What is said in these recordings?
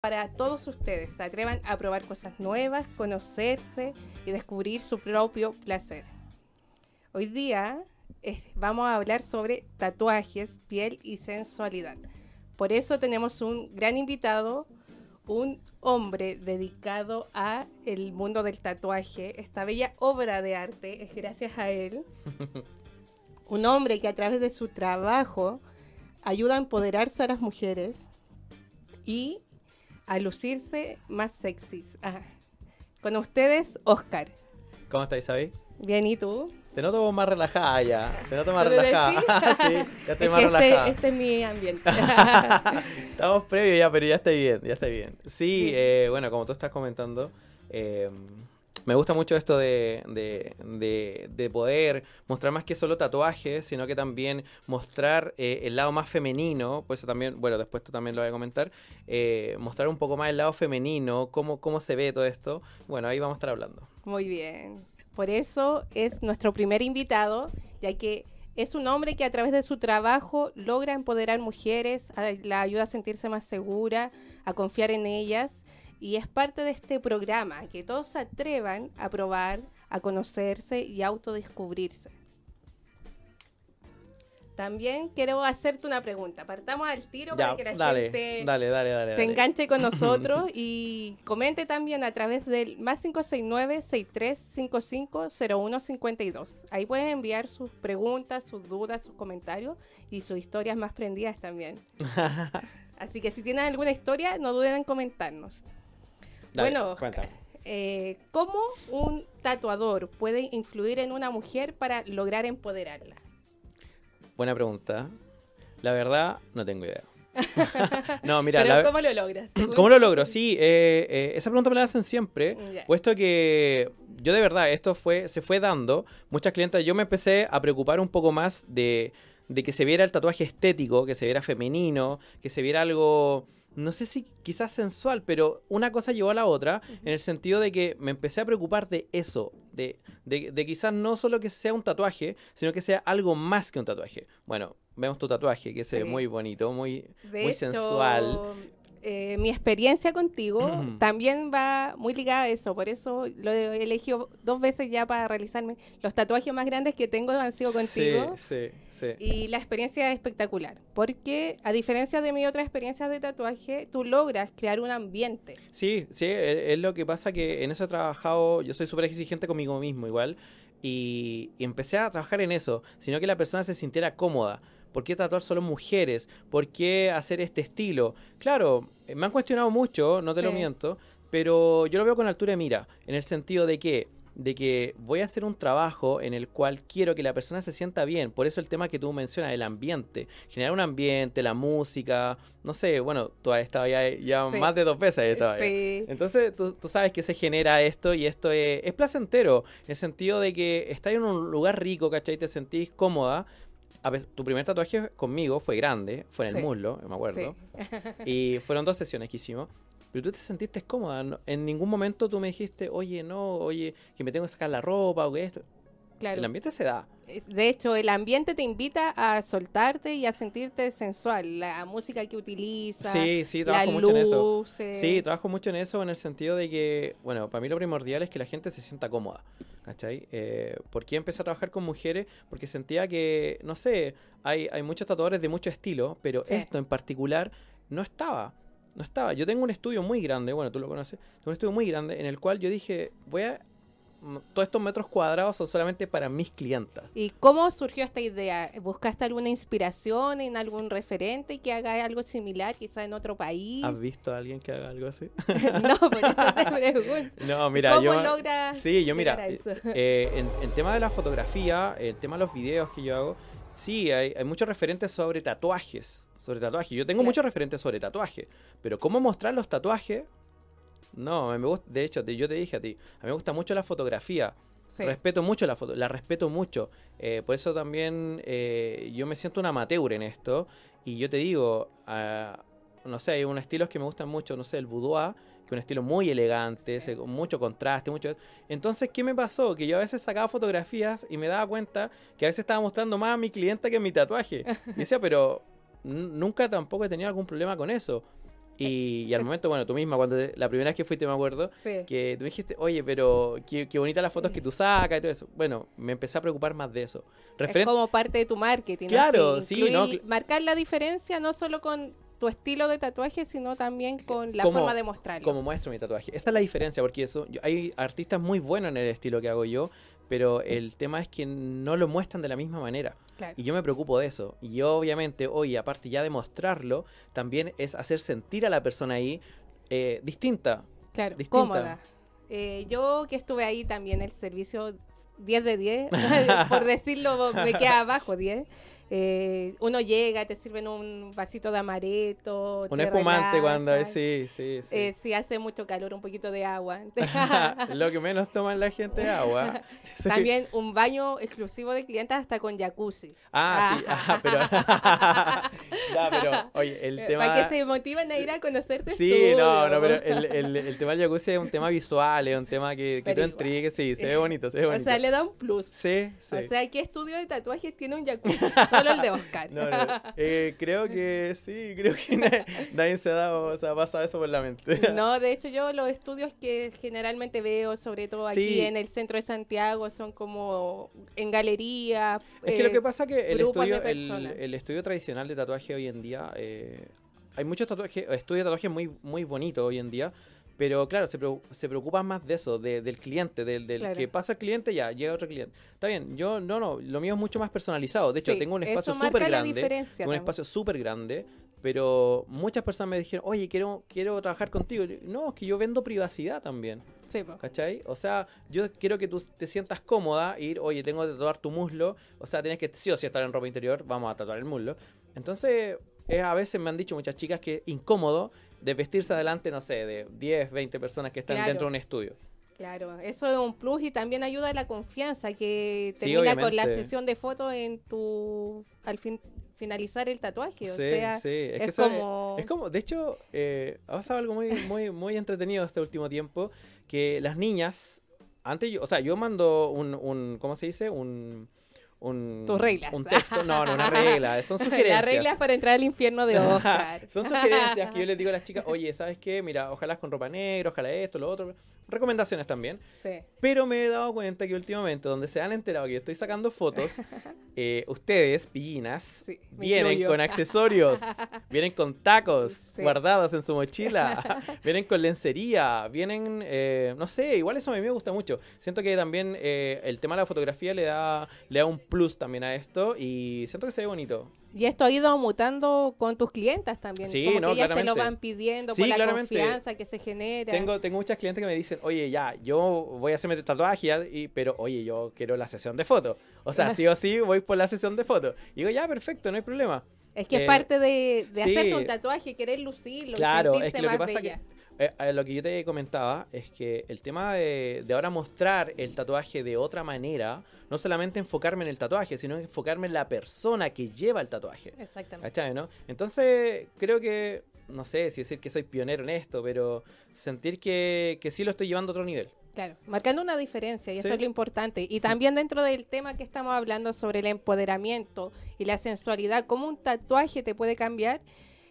para todos ustedes. Se atrevan a probar cosas nuevas, conocerse y descubrir su propio placer. Hoy día vamos a hablar sobre tatuajes, piel y sensualidad. Por eso tenemos un gran invitado, un hombre dedicado a el mundo del tatuaje. Esta bella obra de arte es gracias a él. un hombre que a través de su trabajo ayuda a empoderarse a las mujeres y a lucirse más sexys. Con ustedes, Oscar. ¿Cómo estáis, Isaí? Bien, ¿y tú? Te noto más relajada ya. Te noto más relajada. sí, ya estoy más este, relajada. Este es mi ambiente. Estamos previos ya, pero ya estoy bien, ya estoy bien. Sí, eh, bueno, como tú estás comentando, eh, me gusta mucho esto de, de, poder mostrar más que solo tatuajes, sino que también mostrar eh, el lado más femenino, pues también, bueno, después tú también lo voy a comentar, eh, mostrar un poco más el lado femenino, cómo, cómo se ve todo esto. Bueno, ahí vamos a estar hablando. Muy bien. Por eso es nuestro primer invitado, ya que es un hombre que a través de su trabajo logra empoderar mujeres, la ayuda a sentirse más segura, a confiar en ellas y es parte de este programa, que todos se atrevan a probar, a conocerse y autodescubrirse. También quiero hacerte una pregunta. Partamos al tiro para que la gente se enganche con nosotros y comente también a través del más 569-6355-0152. Ahí pueden enviar sus preguntas, sus dudas, sus comentarios y sus historias más prendidas también. Así que si tienen alguna historia, no duden en comentarnos bueno, eh, ¿cómo un tatuador puede influir en una mujer para lograr empoderarla? Buena pregunta. La verdad, no tengo idea. no, mira. Pero ¿cómo lo logras? ¿Cómo lo logro? Sí, eh, eh, esa pregunta me la hacen siempre, puesto que yo de verdad, esto fue, se fue dando. Muchas clientes, yo me empecé a preocupar un poco más de, de que se viera el tatuaje estético, que se viera femenino, que se viera algo no sé si quizás sensual, pero una cosa llevó a la otra, en el sentido de que me empecé a preocupar de eso, de, de, quizás no solo que sea un tatuaje, sino que sea algo más que un tatuaje. Bueno, vemos tu tatuaje, que se ve muy bonito, muy, muy sensual. Eh, mi experiencia contigo también va muy ligada a eso, por eso lo he elegido dos veces ya para realizarme. Los tatuajes más grandes que tengo han sido contigo. Sí, sí, Y la experiencia es espectacular, porque a diferencia de mi otra experiencia de tatuaje, tú logras crear un ambiente. Sí, sí, e, es, lo que pasa que en eso he trabajado, yo soy súper exigente conmigo mismo igual, y empecé a trabajar en eso, sino que la persona se sintiera cómoda. ¿Por qué tatuar solo mujeres? ¿Por qué hacer este estilo? Claro, eh, me han cuestionado mucho, no te lo miento, pero yo lo veo con altura de mira, en el sentido de que de que voy a hacer un trabajo en el cual quiero que la persona se sienta bien. Por eso el tema que tú mencionas, el ambiente. Generar un ambiente, la música. No sé, bueno, tú has estado ya, más de dos veces. Entonces tú, sabes que se genera esto y esto es, es placentero. En el sentido de que estás en un lugar rico, ¿cachai? Te sentís cómoda tu primer tatuaje conmigo fue grande, fue en el muslo, me acuerdo. y fueron dos sesiones que hicimos. Pero tú te sentiste cómoda. En ningún momento tú me dijiste, oye, no, oye, que me tengo que sacar la ropa o que esto. El ambiente se da. De hecho, el ambiente te invita a soltarte y a sentirte sensual. La música que utilizas. Sí, sí, trabajo mucho en eso. Sí, trabajo mucho en eso en el sentido de que, bueno, para mí lo primordial es que la gente se sienta cómoda. ¿Cachai? Eh, ¿Por qué empecé a trabajar con mujeres? Porque sentía que, no sé, hay, hay muchos tatuadores de mucho estilo, pero esto en particular no estaba. No estaba. Yo tengo un estudio muy grande, bueno, tú lo conoces, tengo un estudio muy grande en el cual yo dije, voy a todos estos metros cuadrados son solamente para mis clientas. ¿Y cómo surgió esta idea? ¿Buscaste alguna inspiración en algún referente que haga algo similar, quizá en otro país? ¿Has visto a alguien que haga algo así? no, por eso te pregunto. No, mira, ¿Cómo logras Sí, yo mira, eh, en, el tema de la fotografía, el tema de los videos que yo hago, sí, hay, muchos referentes sobre tatuajes. Sobre tatuajes. Yo tengo muchos referentes sobre tatuajes. Pero cómo mostrar los tatuajes no, me gusta, de hecho, yo te dije a ti, a mí me gusta mucho la fotografía. Respeto mucho la foto, la respeto mucho. Eh, por eso también eh, yo me siento un amateur en esto. Y yo te digo, ah, no sé, hay unos estilos que me gustan mucho, no sé, el boudoir, que es un estilo muy elegante, con mucho contraste, mucho... Entonces, ¿qué me pasó? Que yo a veces sacaba fotografías y me daba cuenta que a veces estaba mostrando más a mi cliente que mi tatuaje. Y decía, pero nunca tampoco he tenido algún problema con eso. Y, y al momento, bueno, tú misma, cuando te- la primera vez que fuiste, me acuerdo, Sí. que tú me dijiste, oye, pero qué, qué bonitas las fotos que tú sacas y todo eso. Bueno, me empecé a preocupar más de eso. Es como parte de tu marketing. Claro, así, sí, no, marcar la diferencia no solo con tu estilo de tatuaje, sino también con la como- forma de mostrarlo. como muestro mi tatuaje. Esa es la diferencia, porque eso, yo- hay artistas muy buenos en el estilo que hago yo, pero el tema es que no lo muestran de la misma manera. Claro. Y yo me preocupo de eso. Y obviamente hoy, aparte ya de mostrarlo, también es hacer sentir a la persona ahí eh, distinta. Claro, distinta. cómoda. Eh, yo que estuve ahí también, el servicio 10 de 10, por decirlo, me queda abajo 10. Eh, uno llega, te sirven un vasito de amaretto. Un te espumante cuando relajan. sí, sí, sí. Eh, si hace mucho calor, un poquito de agua. Lo que menos toman la gente es agua. También un baño exclusivo de clientes hasta con jacuzzi. Ah, sí, ah, pero. ya, pero, oye, el Eh, tema. Para que se motiven a ir a conocerte. Sí, no, no, pero el, el, el tema del jacuzzi es un tema visual, es un tema que, que igual. intrigues, sí, se ve bonito, se ve O bonito. sea, le da un plus. Sí, sí. O sea, ¿qué estudio de tatuajes tiene un jacuzzi? Solo el de Oscar. No, no, eh, creo que sí, creo que na- nadie se ha dado, o sea, ha pasado eso por la mente. No, de hecho yo los estudios que generalmente veo, sobre todo aquí Sí. en el centro de Santiago, son como en galería. Es que lo eh, que pasa que el estudio, el, el estudio tradicional de tatuaje hoy en día, eh, hay muchos tatuajes, estudios de tatuaje muy, muy bonitos hoy en día, pero claro, se, se preocupan más de eso, de- del cliente, del, del Claro. que pasa el cliente, ya, llega otro cliente. Está bien, yo no, no, lo mío es mucho más personalizado. De hecho, sí, tengo un espacio súper grande. un espacio súper grande, pero muchas personas me dijeron, oye, quiero, quiero trabajar contigo. No, es que yo vendo privacidad también. Sí, po. ¿Cachai? O sea, yo quiero que tú te sientas cómoda, ir, oye, tengo que tatuar tu muslo. O sea, tienes que sí o sí estar en ropa interior, vamos a tatuar el muslo. Entonces, eh, a veces me han dicho muchas chicas que es incómodo de vestirse adelante, no sé, de 10, 20 personas que están Claro. dentro de un estudio. Claro, eso es un plus y también ayuda a la confianza que Sí, termina con la sesión de fotos en tu al fin finalizar el tatuaje, o sí, sea, sí. Es, es, que eso es- como Es como, de hecho, eh, ha pasado algo muy, muy, muy entretenido este último tiempo, que las niñas, antes yo, o sea, yo mando un, un ¿cómo se dice? Un... Un, Tus reglas. un texto, no, no, una regla, son sugerencias. la regla para entrar al infierno de Oscar. Son sugerencias que yo les digo a las chicas, oye, ¿sabes qué? Mira, ojalá con ropa negra, ojalá esto, lo otro. Recomendaciones también. Sí. Pero me he dado cuenta que últimamente, donde se han enterado que yo estoy sacando fotos, eh, ustedes, pillinas, Sí, vienen con accesorios, vienen con tacos Sí. guardados en su mochila, vienen con lencería, vienen, eh, no sé, igual eso a mí me gusta mucho. Siento que también eh, el tema de la fotografía le da, le da un plus también a esto y siento que se ve bonito. Y esto ha ido mutando con tus clientas también. Sí, como no, que ellas te lo van pidiendo Sí, por la claramente. confianza que se genera. Tengo, tengo muchas clientes que me dicen, oye, ya, yo voy a hacerme tatuaje, y, pero oye, yo quiero la sesión de fotos. O sea, sí o sí voy por la sesión de fotos. Y digo, ya, perfecto, no hay problema. Es que Eh, es parte de, de sí. hacerse un tatuaje, querer lucirlo. y Claro, es sentirse que lo que más pasa bella. que eh, eh, lo que yo te comentaba es que el tema de, de ahora mostrar el tatuaje de otra manera, no solamente enfocarme en el tatuaje, sino enfocarme en la persona que lleva el tatuaje. Exactamente. ¿Cachai, no? Entonces, creo que, no sé si decir que soy pionero en esto, pero sentir que, que sí lo estoy llevando a otro nivel. Claro, marcando una diferencia y eso Sí. es lo importante. Y también dentro del tema que estamos hablando sobre el empoderamiento y la sensualidad, cómo un tatuaje te puede cambiar,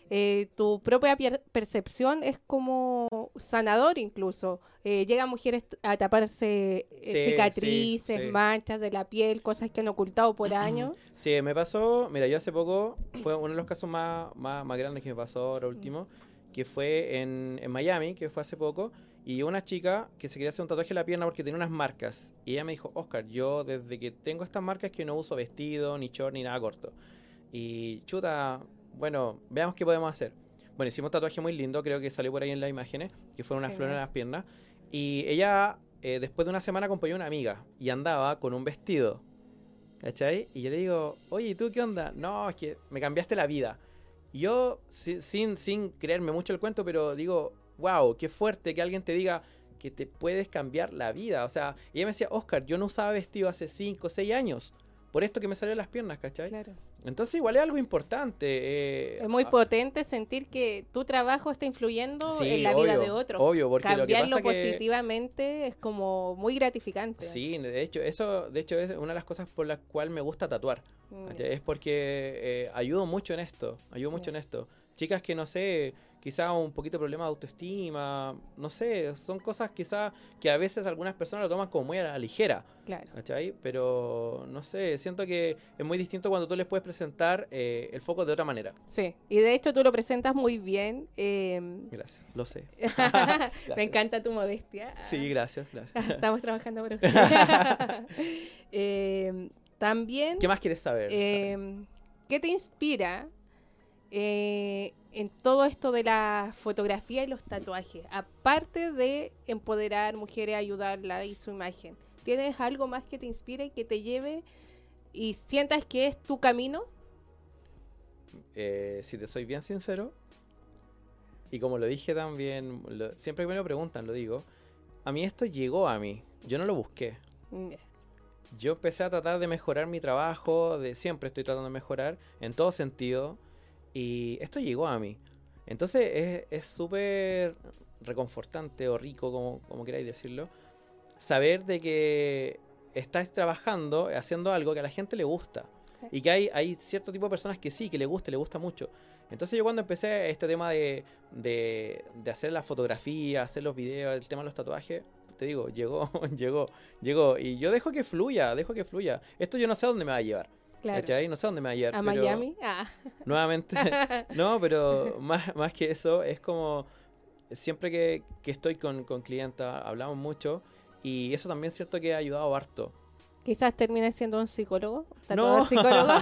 eh, tu propia percepción es como sanador incluso. Eh, llegan mujeres a taparse eh, Sí, cicatrices, sí, sí. manchas de la piel, cosas que han ocultado por años. Sí, me pasó, mira, yo hace poco, fue uno de los casos más, más, más grandes que me pasó ahora último, que fue en, en Miami, que fue hace poco, y una chica que se quería hacer un tatuaje en la pierna porque tenía unas marcas. Y ella me dijo, Oscar, yo desde que tengo estas marcas que no uso vestido, ni short, ni nada corto. Y chuta, bueno, veamos qué podemos hacer. Bueno, hicimos un tatuaje muy lindo, creo que salió por ahí en las imágenes, que fue una flor en las piernas. Y ella, eh, después de una semana, acompañó a una amiga y andaba con un vestido. ¿Cachai? Y yo le digo, oye, ¿y tú qué onda? No, es que me cambiaste la vida. Y yo, si- sin, sin creerme mucho el cuento, pero digo, wow, qué fuerte que alguien te diga que te puedes cambiar la vida. O sea, ella me decía, Oscar, yo no usaba vestido hace 5 o 6 años. Por esto que me salió en las piernas, ¿cachai? Claro. Entonces igual es algo importante. eh, Es muy ah, potente sentir que tu trabajo está influyendo sí, en la vida de otros. Obvio, porque lo que Cambiarlo pasa que... positivamente es como muy gratificante. Sí, de hecho, eso de hecho es una de las cosas por las cuales me gusta tatuar. Mm. Es porque eh, ayudo mucho en esto, ayudo mucho en esto. Chicas que no sé, quizá un poquito de problema de autoestima, no sé, son cosas quizá que a veces algunas personas lo toman como muy a la ligera, Claro. ¿cachai? Pero no sé, siento que es muy distinto cuando tú les puedes presentar eh, el foco de otra manera. Sí. Y de hecho tú lo presentas muy bien. em, Gracias, lo sé. Me encanta tu modestia. Sí, gracias, gracias. Estamos trabajando por usted. Em, también, ¿Qué más quieres saber? Em, ¿qué te inspira eh, en todo esto de la fotografía y los tatuajes? Aparte de empoderar mujeres, ayudarla y su imagen. ¿Tienes algo más que te inspire y que te lleve y sientas que es tu camino? Eh, si te soy bien sincero, y como lo dije también, lo- siempre que me lo preguntan, lo digo, a mí esto llegó a mí, yo no lo busqué. Mm, Yo empecé a tratar de mejorar mi trabajo, de siempre estoy tratando de mejorar en todo sentido, y esto llegó a mí. Entonces es- es súper reconfortante o rico, como, como queráis decirlo, saber de que estás trabajando, haciendo algo que a la gente le gusta. Y que hay, hay cierto tipo de personas que sí, que le gusta, le gusta mucho. Entonces yo cuando empecé este tema de, de, de hacer la fotografía, hacer los videos, el tema de los tatuajes, te digo, llegó, llegó, llegó. Y yo dejo que fluya, dejo que fluya. Esto yo no sé a dónde me va a llevar. Claro. ¿Cachai? No sé a dónde me va a llevar. ¿A pero Miami? Ah. Nuevamente, no, pero más, más que eso, es como siempre que, que estoy con, con clienta, hablamos mucho. Y eso también es cierto que ha ayudado harto. Quizás termines siendo un psicólogo. No. psicólogo.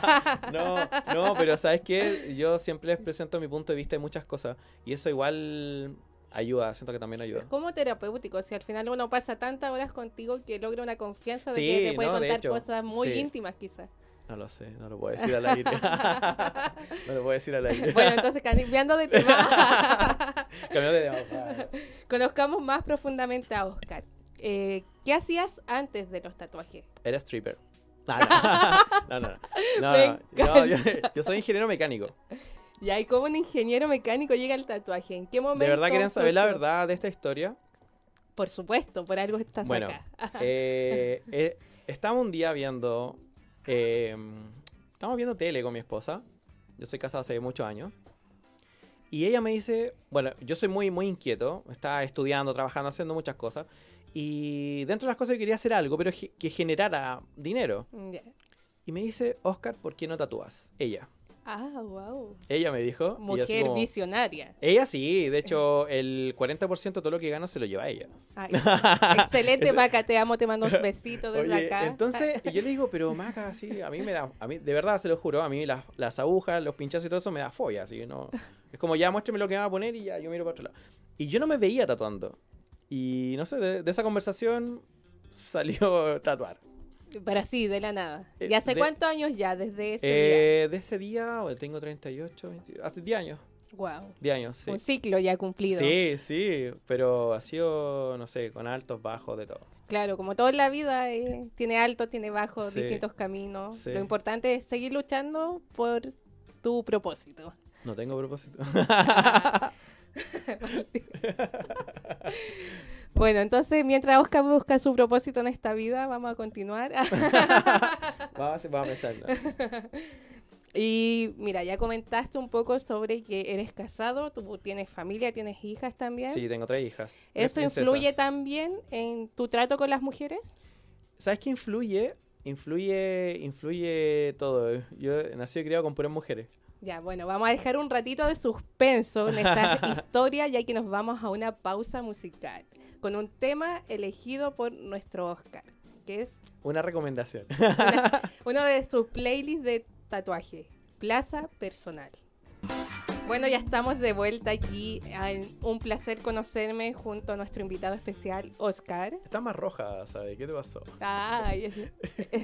No, no, pero ¿sabes qué? Yo siempre les presento mi punto de vista de muchas cosas. Y eso igual ayuda, siento que también ayuda. como terapéutico, si al final uno pasa tantas horas contigo que logra una confianza de Sí, que te puede no, contar hecho, cosas muy sí. íntimas quizás. No lo sé, no lo puedo decir al aire. no lo puedo decir al aire. bueno, entonces cambiando de tema, Cambiando de tema. conozcamos más profundamente a Oscar. Eh, ¿Qué hacías antes de los tatuajes? Era stripper. No, no, no. yo, yo soy ingeniero mecánico. Y ahí como un ingeniero mecánico llega al tatuaje. ¿En qué momento? ¿De verdad quieren saber la verdad de esta historia? Por supuesto, por algo estás Bueno, acá. Eh, eh, estábamos un día viendo. Eh, estamos viendo tele con mi esposa. Yo soy casado hace muchos años. Y ella me dice. Bueno, yo soy muy, muy inquieto. Estaba estudiando, trabajando, haciendo muchas cosas. Y dentro de las cosas yo quería hacer algo, pero que generara dinero. Y me dice, Oscar, ¿por qué no tatúas? Ella. Ah, wow. Ella me dijo. Mujer como- visionaria. ella sí, de hecho, el 40% de todo lo que gano se lo lleva ella. Ay, excelente, Maca, te amo, te mando un besito desde Oye, acá. entonces yo le digo, pero Maca, sí, a mí me da, a mí, de verdad se lo juro, a mí las, las agujas, los pinchazos y todo eso me da folla, así, no. Es como ya muéstrame lo que me va a poner y ya yo miro para otro lado. Y yo no me veía tatuando. Y no sé, de, de esa conversación salió tatuar. Pero sí, de la nada. Eh, ¿Y hace de- cuántos años ya desde ese Eh, de ese día, tengo 38, 20, hace 10 años, día? Wow. 10 años, sí. Un ciclo ya cumplido. Sí, sí, pero ha sido, no sé, con altos, bajos, de todo. Claro, como todo en la vida, eh, tiene altos, tiene bajos, Sí, distintos caminos. sí. Lo importante es seguir luchando por tu propósito. No tengo propósito. Bueno, entonces mientras Oscar busca su propósito en esta vida, vamos a continuar. vamos, a- pensarlo. y mira, ya comentaste un poco sobre que eres casado, tú tienes familia, tienes hijas también. Sí, tengo tres hijas. ¿Eso influye también en tu trato con las mujeres? ¿Sabes qué influye? Influye, influye todo. Yo nací y criado con puras mujeres. Ya, bueno, vamos a dejar un ratito de suspenso en esta historia, ya que nos vamos a una pausa musical con un tema elegido por nuestro Oscar, que es Una recomendación. uno de sus playlists de tatuaje, Plaza Personal. Bueno, ya estamos de vuelta aquí. Un placer conocerme junto a nuestro invitado especial, Oscar. Está más roja, ¿sabes? ¿Qué te pasó? Ay,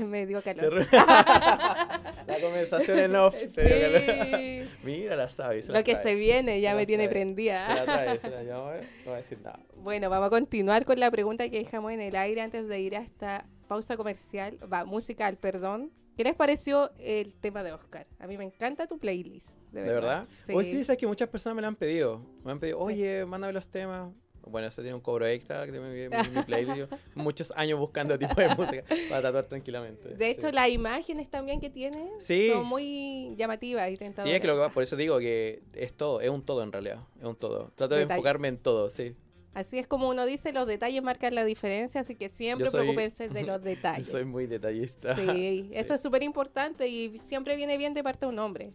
me dio calor. la conversación en off. te dio calor. Sí. Mira, la sabes. Lo que se viene ya Se me tiene trae. Se la prendida. trae, se la llamo, ¿eh? No voy a decir nada. Bueno, vamos a continuar con la pregunta que dejamos en el aire antes de ir a esta pausa comercial, va, musical, perdón. ¿Qué les pareció el tema de Oscar? A mí me encanta tu playlist, de ¿De verdad. Sí. Hoy sí, sabes que muchas personas me lo han pedido. Me han pedido, oye, mándame los temas. Bueno, eso tiene un cobro extra que tiene mi, mi- mi playlist. Muchos años buscando tipo de música para tatuar tranquilamente. De hecho, sí. las imágenes también que tiene Sí. son muy llamativas y Sí, es que lo que por eso digo que es todo, es un todo en realidad, es un todo. Trato de enfocarme en todo, sí. Así es como uno dice, los detalles marcan la diferencia, así que siempre soy- preocúpense de los detalles. soy muy detallista. Sí, eso es súper importante y siempre viene bien de parte de un hombre.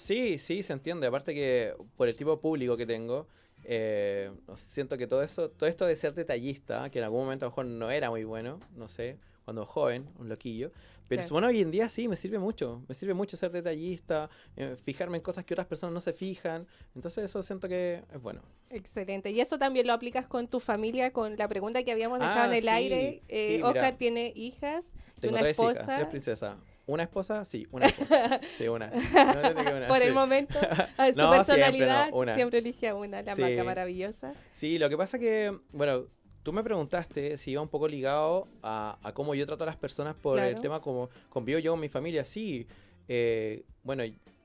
Sí, sí, se entiende. Aparte que por el tipo de público que tengo, eh, siento que todo eso, todo esto de ser detallista, que en algún momento a lo mejor no era muy bueno, no sé, cuando joven, un loquillo. Pero bueno, hoy en día sí, me sirve mucho. Me sirve mucho ser detallista, eh, fijarme en cosas que otras personas no se fijan. Entonces eso siento que es bueno. Excelente. Y eso también lo aplicas con tu familia, con la pregunta que habíamos dejado Ah, en el sí, y Eh, sí, Oscar tiene hijas Tengo una tres esposa. hijas, tres princesas. ¿Una esposa? Sí, una esposa. Sí, una. No, una, Por sí. el momento, su No, siempre no, personalidad, una. siempre elige a una, la Sí. maca maravillosa. Sí, lo que pasa que, bueno, tú me preguntaste si iba un poco ligado a, a cómo yo trato a las personas por el tema como convivo yo con mi familia. Sí, eh, bueno,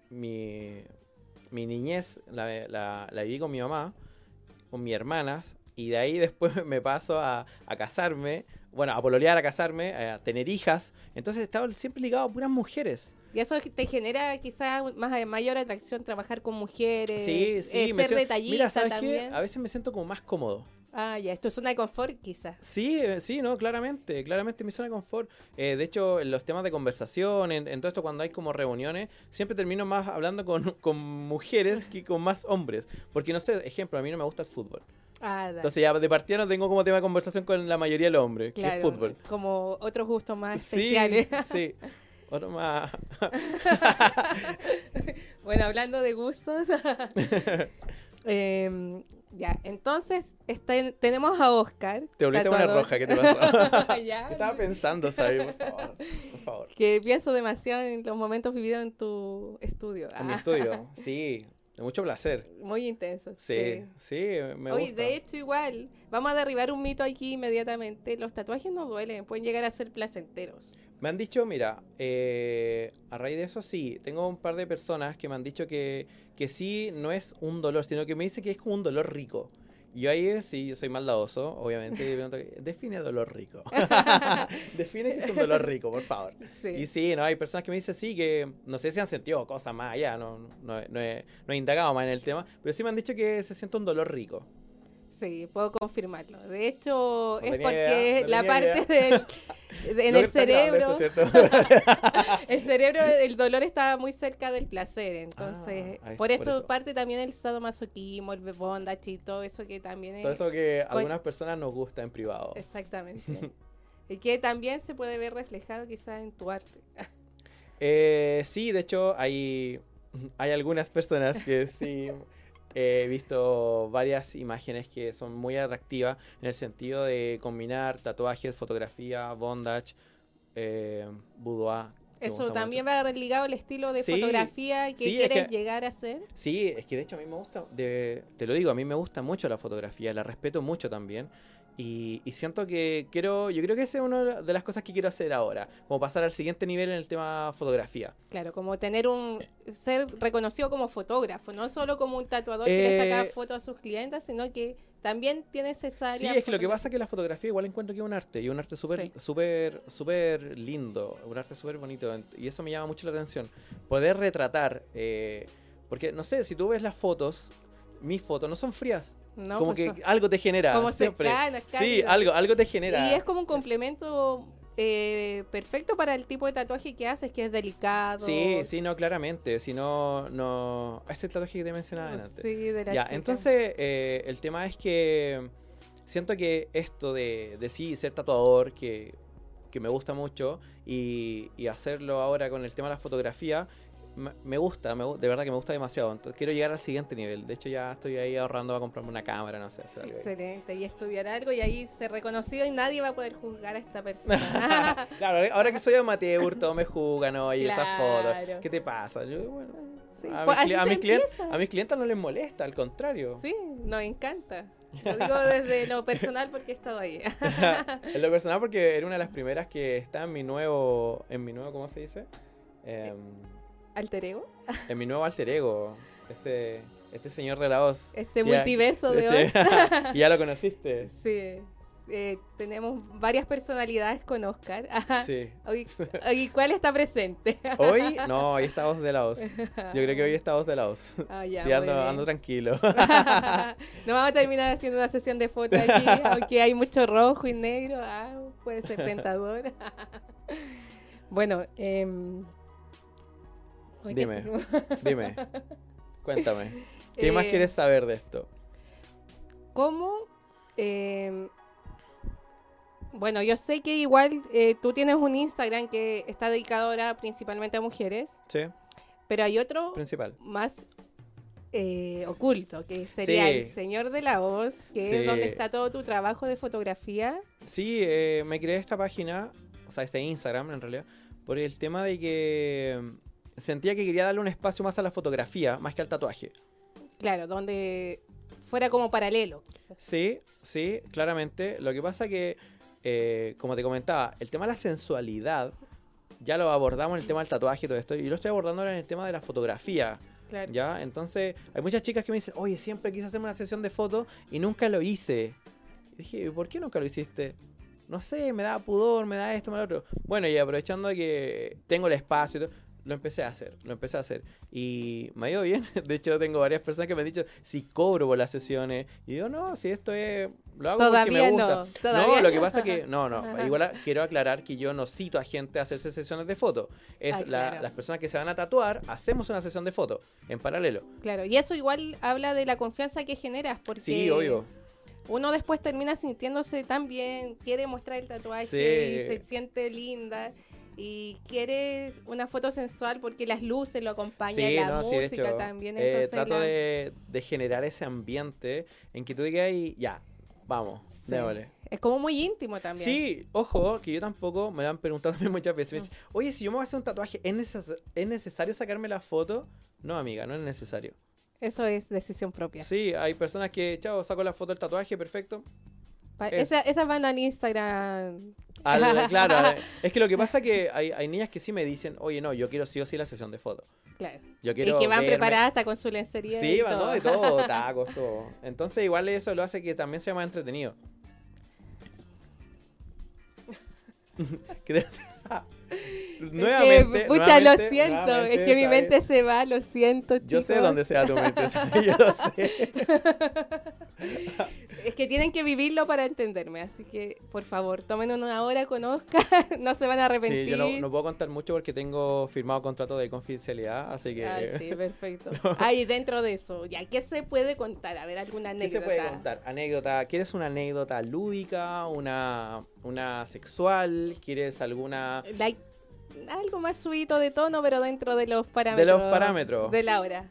mi, mi niñez la, la, la viví con mi mamá, con mis hermanas, y de ahí después me paso a, a casarme, bueno, a pololear, a casarme, a tener hijas. Entonces estaba siempre ligado a puras mujeres. Y eso te genera quizás más mayor atracción trabajar con mujeres, Sí, sí, eh, me ser siento- detallista Mira, ¿sabes qué? A veces me siento como más cómodo. Ah, ya, esto es una de confort quizás. Sí, eh, sí, no, claramente, claramente mi zona de confort. Eh, de hecho, en los temas de conversación, en, en todo esto cuando hay como reuniones, siempre termino más hablando con, con mujeres que con más hombres. Porque no sé, ejemplo, a mí no me gusta el fútbol. Ah. Entonces ya de partida no tengo como tema de conversación con la mayoría de los hombres, que es fútbol. como otros gustos más Sí, especiales. sí. Otro más. Bueno, hablando de gustos. em, ya, entonces está- tenemos a Oscar. Te volviste una roja, ¿qué te pasó? Ya, ¿Qué estaba pensando, Sabi? Por favor, por favor. Que pienso demasiado en los momentos vividos en tu estudio. En mi Ah, estudio, sí, de mucho placer. Muy intenso. Sí, sí, me Oye, gusta. de hecho, igual, vamos a derribar un mito aquí inmediatamente. Los tatuajes no duelen, pueden llegar a ser placenteros. Me han dicho, mira, eh, a raíz de eso sí, tengo un par de personas que me han dicho que, que sí, no es un dolor, sino que me dice que es como un dolor rico. Yo ahí sí, yo soy maldadoso, obviamente, y pregunto, define dolor rico. define que es un dolor rico, por favor. Sí. Y sí, no, hay personas que me dicen sí, que no sé si han sentido cosas más allá, no, no, no he, no he indagado más en el tema, pero sí me han dicho que se siente un dolor rico. Sí, puedo confirmarlo. De hecho, No es porque idea, no la parte del de- en No el cerebro, el cerebro, el dolor está muy cerca del placer, entonces Ah, es por, por eso eso. parte también el sadomasoquismo, el bondage y todo eso que también es Todo eso que a algunas personas nos gusta en privado. exactamente y que también se puede ver reflejado quizás en tu arte. Eh, sí, de hecho, hay, hay algunas personas que sí he visto varias imágenes que son muy atractivas en el sentido de combinar tatuajes, fotografía, bondage, eh, boudoir. Eso también mucho. va ligado al estilo de Sí, fotografía que sí, es quieres que- llegar a hacer. Sí, es que de hecho a mí me gusta, de- te lo digo, a mí me gusta mucho la fotografía, la respeto mucho también. Y, y siento que quiero, yo creo que esa es una de las cosas que quiero hacer ahora, como pasar al siguiente nivel en el tema fotografía. Claro, como tener un ser reconocido como fotógrafo, no solo como un tatuador que le saca Eh, fotos a sus clientes, sino que también tiene esa área. Sí, es que lo que pasa es que la fotografía igual encuentro que es un arte, y un arte súper, Sí. súper, súper lindo, un arte súper bonito, y eso me llama mucho la atención. Poder retratar, eh, porque no sé, si tú ves las fotos, mis fotos no son frías, No, como pues que algo te genera, como siempre. Sí, algo, algo te genera. Y es como un complemento eh, perfecto para el tipo de tatuaje que haces, que es delicado. Sí, sí, no, claramente, si no, no... Es el tatuaje que te mencionaba antes. Sí, de la Ya, chica. entonces eh, el tema es que siento que esto de, de sí ser tatuador, que, que me gusta mucho, y, y hacerlo ahora con el tema de la fotografía, me, gusta, me de verdad que me gusta demasiado. Entonces quiero llegar al siguiente nivel. De hecho ya estoy ahí ahorrando a comprarme una cámara, no sé, hacer algo. ahí. Excelente, y estudiar algo y ahí ser reconocido y nadie va a poder juzgar a esta persona. claro, ahora que soy amateur, todo me juzgan, oye, esas fotos. Claro. ¿Qué te pasa? Yo, bueno, Sí, a, pues mis, cli- así a mis clien- empieza. a mis clientas no les molesta, al contrario. Sí, nos encanta. Lo digo desde lo personal porque he estado ahí. en lo personal porque era una de las primeras que está en mi nuevo, en mi nuevo, ¿cómo se dice? Em, ¿Alter ego? en mi nuevo alter ego. Este, este señor de la voz. Este multiverso de este- ¿Y ya lo conociste? Sí. Eh, tenemos varias personalidades con Oscar. Ajá. Sí. Hoy, hoy, ¿Cuál está presente? Hoy, no, hoy está voz de la voz. Yo creo que hoy está voz de la voz. Ah, ya, sí, ando, ando tranquilo. no vamos a terminar haciendo una sesión de fotos aquí, aunque hay mucho rojo y negro. Ah, puede ser tentador. bueno, em, ¿con qué Dime. Dime, cuéntame. ¿Qué más Eh, quieres saber de esto? ¿Cómo? em, bueno, yo sé que igual eh, tú tienes un Instagram que está dedicado ahora principalmente a mujeres, Sí, pero hay otro principal. más eh, oculto, que sería Sí. el Señor de la Voz, que Sí. es donde está todo tu trabajo de fotografía. Sí, eh, me creé esta página, o sea, este Instagram en realidad, por el tema de que sentía que quería darle un espacio más a la fotografía, más que al tatuaje. Claro, donde fuera como paralelo. quizás. Sí, sí, claramente. Lo que pasa que, eh, como te comentaba, el tema de la sensualidad, ya lo abordamos en el tema del tatuaje y todo esto, y lo estoy abordando ahora en el tema de la fotografía. Claro. ¿Ya? Entonces, hay muchas chicas que me dicen, oye, siempre quise hacerme una sesión de fotos y nunca lo hice. Y dije, ¿por qué nunca lo hiciste? No sé, me da pudor, me da esto, me da lo otro. Bueno, y aprovechando que tengo el espacio y todo, lo empecé a hacer, lo empecé a hacer. Y me ha ido bien. De hecho, tengo varias personas que me han dicho si cobro por las sesiones. Y digo, no, si esto es. Lo hago porque Todavía me gusta. no, lo que pasa que. No, no. Ajá. Igual quiero aclarar que yo no cito a gente a hacerse sesiones de fotos. Es Ah, la- claro. las personas que se van a tatuar, hacemos una sesión de fotos en paralelo. Claro, y eso igual habla de la confianza que generas, porque Sí, obvio. uno después termina sintiéndose tan bien, quiere mostrar el tatuaje Sí. y se siente linda. Y quiere una foto sensual porque las luces lo acompañan, Sí, la no, sí, música hecho, también. eh, trato la- de, de generar ese ambiente en que tú digas, y ya, vamos, Sí. démosle. Es como muy íntimo también. Sí, ojo, que yo tampoco me lo han preguntado muchas veces. Me dicen, oye, si yo me voy a hacer un tatuaje, ¿es, neces- ¿es necesario sacarme la foto? No, amiga, no es necesario. Eso es decisión propia. Sí, hay personas que, chao, saco la foto del tatuaje, perfecto. Es- esa- esas van al Instagram. Al- claro, eh, es que lo que pasa es que hay, hay niñas que sí me dicen, oye, no, yo quiero sí o sí la sesión de fotos. Claro. Yo Y que van verme- preparadas hasta con su lencería. Sí, y va todo. todo, de todo, tacos, todo. Entonces igual eso lo hace que también sea más entretenido. ¿Qué te- nuevamente, que, pucha, nuevamente, lo siento. nuevamente, es que mi mente se va, lo siento, Yo sé dónde sea tu mente, ¿sabes? yo lo sé. Es que tienen que vivirlo para entenderme. Así que, por favor, tomen una hora con Oscar. no se van a arrepentir. Sí, yo no, no puedo contar mucho porque tengo firmado contrato de confidencialidad, así que... Ah, sí, perfecto. Ah, y dentro de eso, ya, ¿qué se puede contar? A ver, alguna ¿Qué se anécdota. puede contar? Anécdota. ¿Quieres una anécdota lúdica? ¿Una, una sexual? ¿Quieres alguna...? Like, algo más subido de tono, pero dentro de los parámetros. los parámetros. De la hora.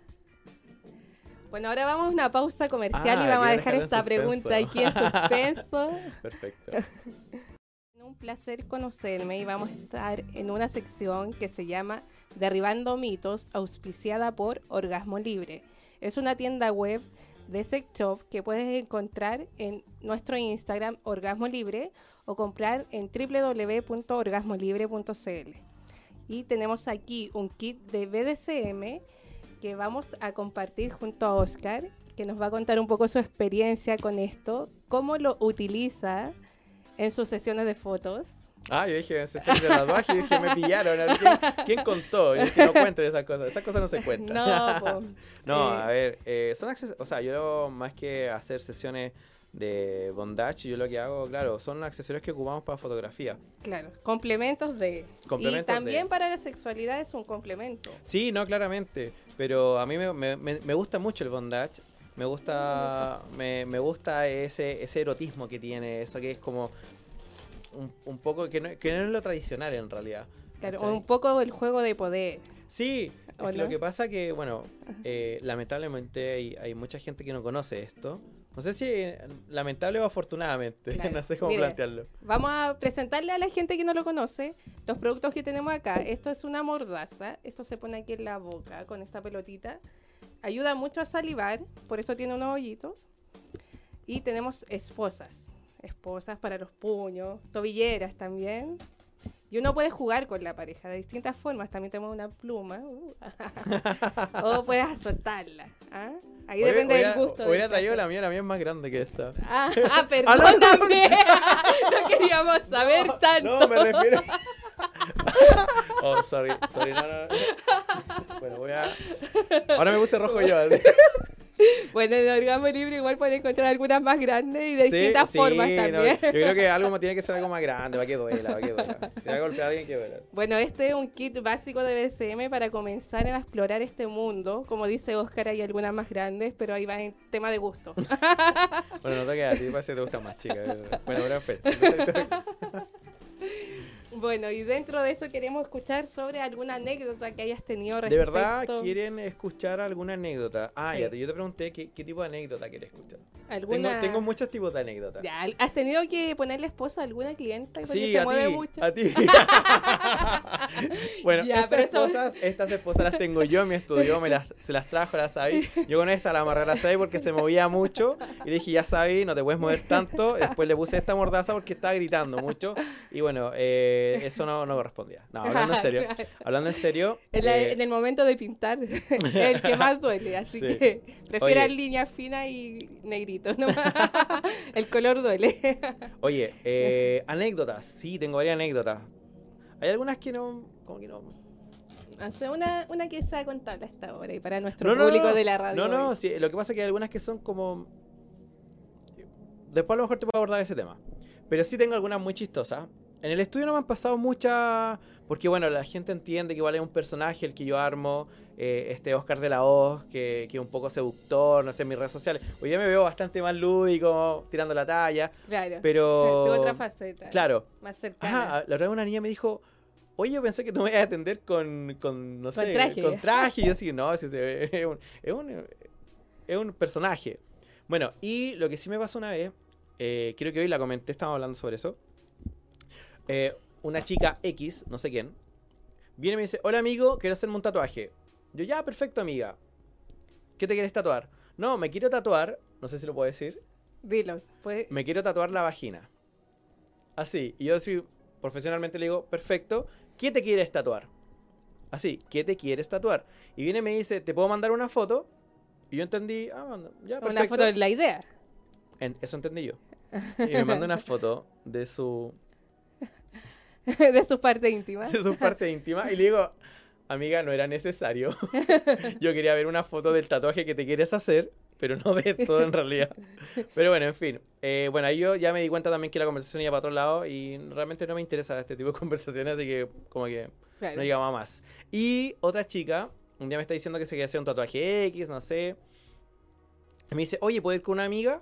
Bueno, ahora vamos a una pausa comercial Ah, y vamos a dejar esta pregunta aquí en suspenso. Perfecto. Un placer conocerme y vamos a estar en una sección que se llama Derribando mitos, auspiciada por Orgasmo Libre. Es una tienda web de sex shop que puedes encontrar en nuestro Instagram Orgasmo Libre o comprar en www.orgasmolibre.cl. Y tenemos aquí un kit de BDSM que vamos a compartir junto a Oscar, que nos va a contar un poco su experiencia con esto, cómo lo utiliza en sus sesiones de fotos. Ah, yo dije en sesión de tatuaje y dije, me pillaron. ¿Quién, quién contó? Yo dije, no cuenten esas cosas. Esas cosas no se cuentan. No. No, Eh. a ver, eh, son accesorios, o sea, yo más que hacer sesiones de bondage, yo lo que hago, claro, son accesorios que ocupamos para fotografía. Claro, complementos de. Complementos y también de. para la sexualidad es un complemento. Sí, no, claramente, pero a mí me, me- me- gusta mucho el bondage. Me gusta, me, me gusta ese, ese erotismo que tiene, eso que es como un, un poco, que no, que no es lo tradicional en realidad. Claro, ¿cachai? un poco el juego de poder. Sí, ¿O lo que pasa que, bueno, eh, lamentablemente hay, hay mucha gente que no conoce esto. No sé si lamentable o afortunadamente, Claro. no sé cómo Mire, plantearlo. Vamos a presentarle a la gente que no lo conoce los productos que tenemos acá. Esto es una mordaza. Esto se pone aquí en la boca con esta pelotita. Ayuda mucho a salivar, por eso tiene unos hoyitos. Y tenemos esposas. Esposas para los puños, tobilleras también. Y uno puede jugar con la pareja de distintas formas. También tenemos una pluma. uh, o puedes soltarla. ¿ah? Ahí Oye, depende hubiera- del gusto. Hubiera traído caso. la mía, la mía es más grande que esta. Ah, ah, Ah, no, perdóname. no queríamos saber tanto. No, me refiero. oh, sorry, sorry, no, no, no. Bueno, voy a. Ahora me puse rojo yo. así. Bueno, en Orgamo Libre igual pueden encontrar algunas más grandes y de Sí, distintas sí, formas no, también. yo creo que algo tiene que ser algo más grande, para que duela, para que duela. Si va a golpear a alguien, que duela. Bueno, este es un kit básico de BSM para comenzar a explorar este mundo. Como dice Oscar, hay algunas más grandes, pero ahí va en tema de gusto. Bueno, no te queda a ti, parece que te gusta más, chica. Bueno, espera. Bueno, y dentro de eso queremos escuchar sobre alguna anécdota que hayas tenido ¿De respecto... verdad quieren escuchar alguna anécdota? Ah, Sí. ya, te- yo te pregunté qué, qué tipo de anécdota quieres escuchar. alguna... Tengo, tengo muchos tipos de anécdotas. Ya, ¿Has tenido que ponerle esposa a alguna clienta? Sí, se a mueve mucho. a ti. bueno, Ya, estas, eso- esposas, estas esposas las tengo yo en mi estudio, me las, se las trajo la Sabi. Yo con esta la amarré a la Sabi porque se movía mucho y dije, ya Sabi, no te puedes mover tanto. Después le puse esta mordaza porque estaba gritando mucho y bueno, eh, eso no, no correspondía. No, hablando en serio. Hablando en serio. En, la- eh, en el momento de pintar, el que más duele, así Sí. que prefieran líneas finas y negritos, ¿no? el color duele. Oye, eh, anécdotas. Sí, tengo varias anécdotas. Hay algunas que no... Como que no... Hace una, una que sea contable hasta ahora y para nuestro No, público de la radio. No, no, sí, lo que pasa es que hay algunas que son como... Después a lo mejor te puedo abordar ese tema. Pero sí tengo algunas muy chistosas. En el estudio no me han pasado muchas... Porque bueno, la gente entiende que igual es un personaje el que yo armo. eh, este Oscar de la Hoz, que, que es un poco seductor, no sé, en mis redes sociales. Hoy día me veo bastante más lúdico, tirando la talla. Claro. Pero... Tengo otra faceta. Claro. Más cercana. Ajá, la otra vez una niña me dijo, oye, yo pensé que tú me ibas a atender con, con no Con sé, traje. con traje. Y yo así, no, es, un, es, un, es un personaje. Bueno, y lo que sí me pasó una vez, eh, creo que hoy la comenté, estábamos hablando sobre eso. Eh, una chica X, no sé quién, viene y me dice, hola amigo, quiero hacerme un tatuaje. Yo, ya, perfecto amiga. ¿Qué te quieres tatuar? No, me quiero tatuar, no sé si lo puedo decir, Dilo. Pues, me quiero tatuar la vagina. Así. Y yo así, profesionalmente le digo, perfecto, ¿qué te quieres tatuar? Así, ¿qué te quieres tatuar? Y viene y me dice, ¿te puedo mandar una foto? Y yo entendí, ah, ya, perfecto. una foto de la idea. En- eso entendí yo. Y me manda una foto de su, de sus partes íntimas. de su parte íntima y le digo, amiga, no era necesario. yo quería ver una foto del tatuaje que te quieres hacer, pero no de todo en realidad. Pero bueno, en fin. Eh, bueno, ahí yo ya me di cuenta también que la conversación iba para otro lado y realmente no me interesa este tipo de conversaciones, así que como que Claro. no llegaba más. Y otra chica, un día me está diciendo que se quiere hacer un tatuaje X, no sé. Y me dice, oye, ¿puedo ir con una amiga?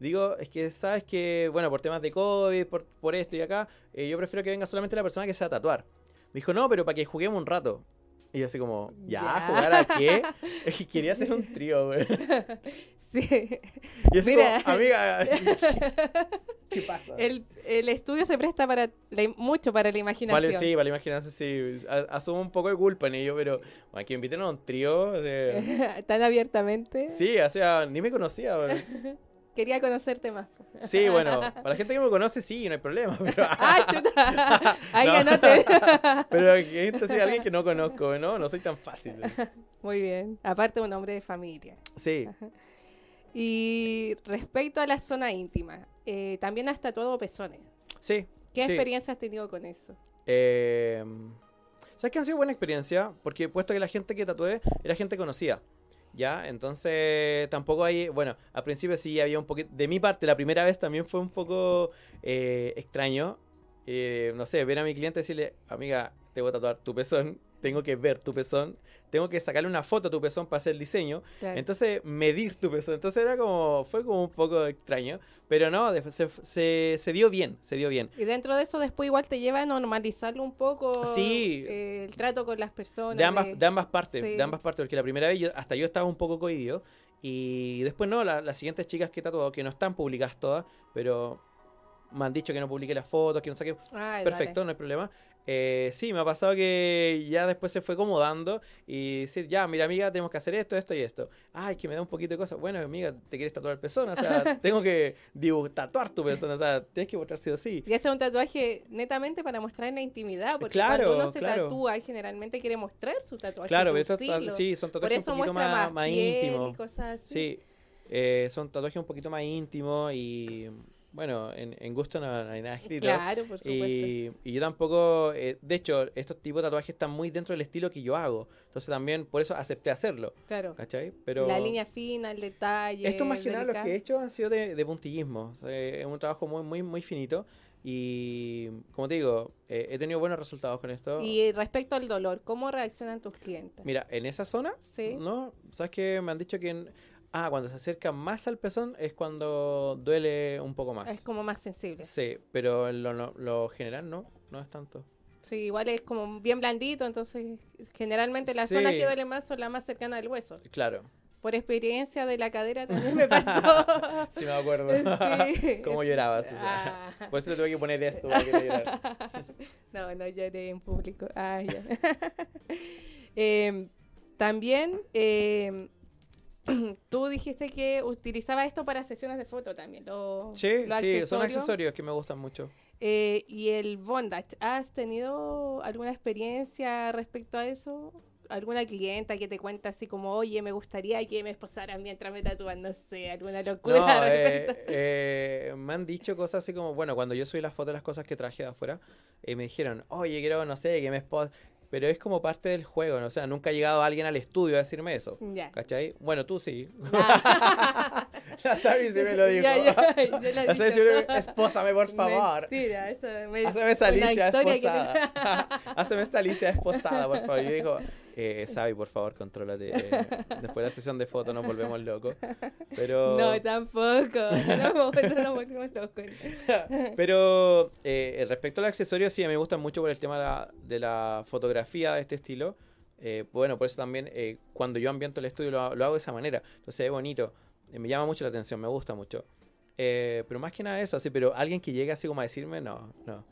Digo, es que sabes que, bueno, por temas de COVID, por, por esto y acá, eh, yo prefiero que venga solamente la persona que se va a tatuar. Me dijo, no, pero para que juguemos un rato. Y yo así como, ¿ya? ¿Jugar a qué? Es que quería hacer un trío, güey. Sí. Y así Mira. como, amiga, ¿qué pasa? El, el estudio se presta para la- mucho para la imaginación. Vale, sí, vale, imagínate, sí. a- Asumo un poco de culpa en ello, pero bueno, que inviten a un trío, o sea, Tan abiertamente. Sí, o sea, ni me conocía. güey. Quería conocerte más. Sí, bueno, para la gente que me conoce, sí, no hay problema. Pero, ¡Ah, chuta! Ahí No. anote. pero que esto sea alguien que no conozco, ¿no? No soy tan fácil. Muy bien. Aparte, un hombre de familia. Sí, Y respecto a la zona íntima, eh, también has tatuado pezones. sí. ¿Qué sí. experiencia has tenido con eso? Eh, ¿Sabes que han sido buena experiencia? Porque puesto que la gente que tatué era gente conocida. ¿Ya? Entonces tampoco hay... Bueno, al principio sí había un poquito... De mi parte, la primera vez también fue un poco eh, extraño. Eh, no sé, ver a mi cliente y decirle, amiga, te voy a tatuar tu pezón. Tengo que ver tu pezón. Tengo que sacarle una foto a tu pezón para hacer el diseño. Claro. Entonces, medir tu peso. Entonces era como, fue como un poco extraño. Pero no, se, se, se dio bien, se dio bien. y dentro de eso, después igual te lleva a normalizarlo un poco. Sí. eh, el trato con las personas. De ambas, de- de ambas partes, sí. de ambas partes, porque la primera vez yo, hasta yo estaba un poco cohibido. Y después no, la- las siguientes chicas que he tatuado, que no están publicadas todas, pero me han dicho que no publique las fotos, que no saque. Ay, Perfecto, dale. no hay problema. Eh, sí, me ha pasado que ya después se fue acomodando y decir, ya, mira, amiga, tenemos que hacer esto, esto y esto. Ay, que me da un poquito de cosas. Bueno, amiga, te quieres tatuar el pezón, o sea, tengo que tatuar tu pezón, o sea, tienes que mostrar sí o sí. Y hacer un tatuaje netamente para mostrar la intimidad, porque Claro, cuando uno se claro. tatúa, generalmente quiere mostrar su tatuaje. Claro, pero estos sí, son Por tatuajes un poquito más, más, íntimos. Sí, eh, son tatuajes un poquito más íntimos y bueno, en, en gusto no, no hay nada escrito. Claro, por supuesto. Y, y yo tampoco, eh, de hecho, estos tipos de tatuajes están muy dentro del estilo que yo hago. Entonces también por eso acepté hacerlo, Claro. ¿cachai? Pero La línea fina, el detalle. esto más que nada los que he hecho han sido de, de puntillismo. O sea, es un trabajo muy, muy, muy finito. Y como te digo, eh, he tenido buenos resultados con esto. Y respecto al dolor, ¿cómo reaccionan tus clientes? Mira, en esa zona, Sí. ¿no? ¿Sabes qué? Me han dicho que... en- Ah, cuando se acerca más al pezón es cuando duele un poco más. Es como más sensible. Sí, pero lo, lo general no, no es tanto. Sí, igual es como bien blandito, entonces generalmente las Sí. zonas que duelen más son las más cercanas al hueso. Claro, Por experiencia de la cadera también me pasó. sí me acuerdo. Sí. Cómo llorabas. o sea. Ah. Por eso le tuve que poner esto para que no. No, no lloré en público. Ah, ya. Em, también em, tú dijiste que utilizaba esto para sesiones de foto también. lo- Sí, los sí, son accesorios que me gustan mucho. Eh, y el bondage, ¿has tenido alguna experiencia respecto a eso? ¿Alguna clienta que te cuenta así como, oye, me gustaría que me esposaran mientras me tatúan? No sé, alguna locura. No, eh, eh, me han dicho cosas así como, bueno, cuando yo subí las fotos de las cosas que traje de afuera, eh, me dijeron, oye, quiero, no sé, que me espos... Pero es como parte del juego, ¿no? O sea, nunca ha llegado alguien al estudio a decirme eso. Ya. ¿Cachai? Bueno, tú sí. Ah. La Sari sí me lo dijo. Ya, ya, yo lo La Sari sí me espósame, por favor. Mentira, eso me- Haceme esa Alicia esposada. Haceme esta Alicia esposada, por favor. Y yo digo, eh, Sabi, por favor, contrólate. después de la sesión de fotos nos volvemos locos. Pero, No, tampoco. No, no nos volvimos locos. pero eh, respecto al accesorio, sí, me gustan mucho por el tema de la, de la fotografía de este estilo. Eh, bueno, por eso también eh, cuando yo ambiento el estudio lo, lo hago de esa manera. Entonces es bonito. Eh, me llama mucho la atención, me gusta mucho. Eh, pero más que nada eso, así, pero alguien que llegue así como a decirme, no, no.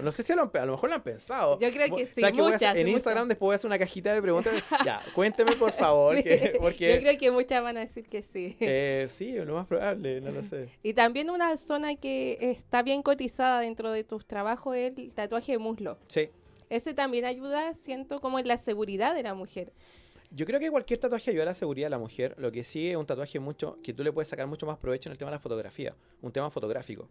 No sé si lo a lo mejor lo han pensado. Yo creo que sí, ¿sabes qué voy a hacer? muchas, En muchas. Instagram después voy a hacer una cajita de preguntas. ya, cuénteme por favor. Sí, que- porque Yo creo que muchas van a decir que sí. eh, sí, lo más probable, no lo sé. Y también una zona que está bien cotizada dentro de tus trabajos es el tatuaje de muslo. Sí. Ese también ayuda, siento, como en la seguridad de la mujer. Yo creo que cualquier tatuaje ayuda a la seguridad de la mujer. Lo que sí es un tatuaje mucho que tú le puedes sacar mucho más provecho en el tema de la fotografía, un tema fotográfico.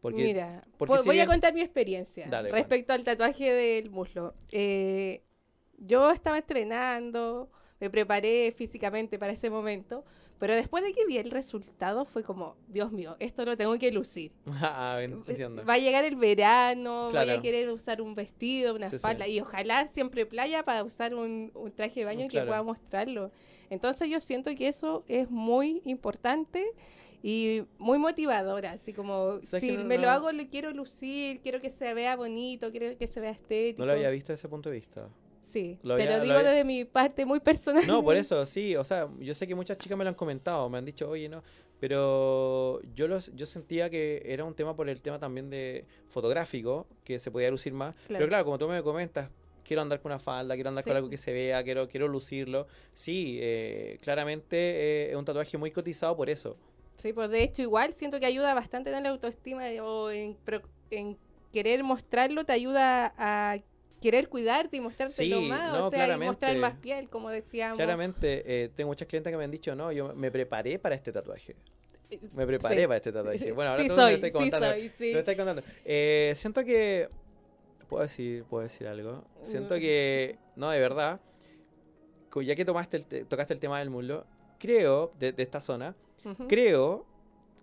Porque Mira, porque vo- si voy a contar mi experiencia Dale, respecto al tatuaje del muslo. Eh, yo estaba entrenando, me preparé físicamente para ese momento, pero después de que vi el resultado fue como, Dios mío, esto lo tengo que lucir. Ah, entiendo. Va a llegar el verano, voy a querer usar un vestido, una Sí, sí. falda, y ojalá siempre playa para usar un, un traje de baño Claro. que pueda mostrarlo. Entonces yo siento que eso es muy importante y muy motivadora, así como ¿Sabes si no- me lo hago, lo quiero lucir, quiero que se vea bonito, quiero que se vea estético. No lo había visto desde ese punto de vista. Sí, Lo te había- lo lo digo había- desde mi parte muy personal. No, por eso, sí, o sea, yo sé que muchas chicas me lo han comentado, me han dicho, oye, no, pero yo los, yo sentía que era un tema por el tema también de fotográfico, que se podía lucir más. Claro. Pero claro, como tú me comentas, quiero andar con una falda, quiero andar Sí. con algo que se vea, quiero, quiero lucirlo. Sí, eh, claramente eh, es un tatuaje muy cotizado por eso. Sí, pues de hecho igual siento que ayuda bastante en la autoestima de- o en, querer mostrarlo, te ayuda a querer cuidarte y mostrártelo Sí, más, no, o sea, y mostrar más piel, como decíamos. Claramente, eh, tengo muchas clientes que me han dicho, no, yo me preparé para este tatuaje. Me preparé Sí. para este tatuaje. Bueno, ahora sí tú me soy, estás sí contando. soy, sí. Lo estás contando. Eh, siento que. Puedo decir, puedo decir algo. Siento Mm. que. No, de verdad. Ya que tomaste el tocaste el tema del muslo, creo, de, de esta zona, Creo,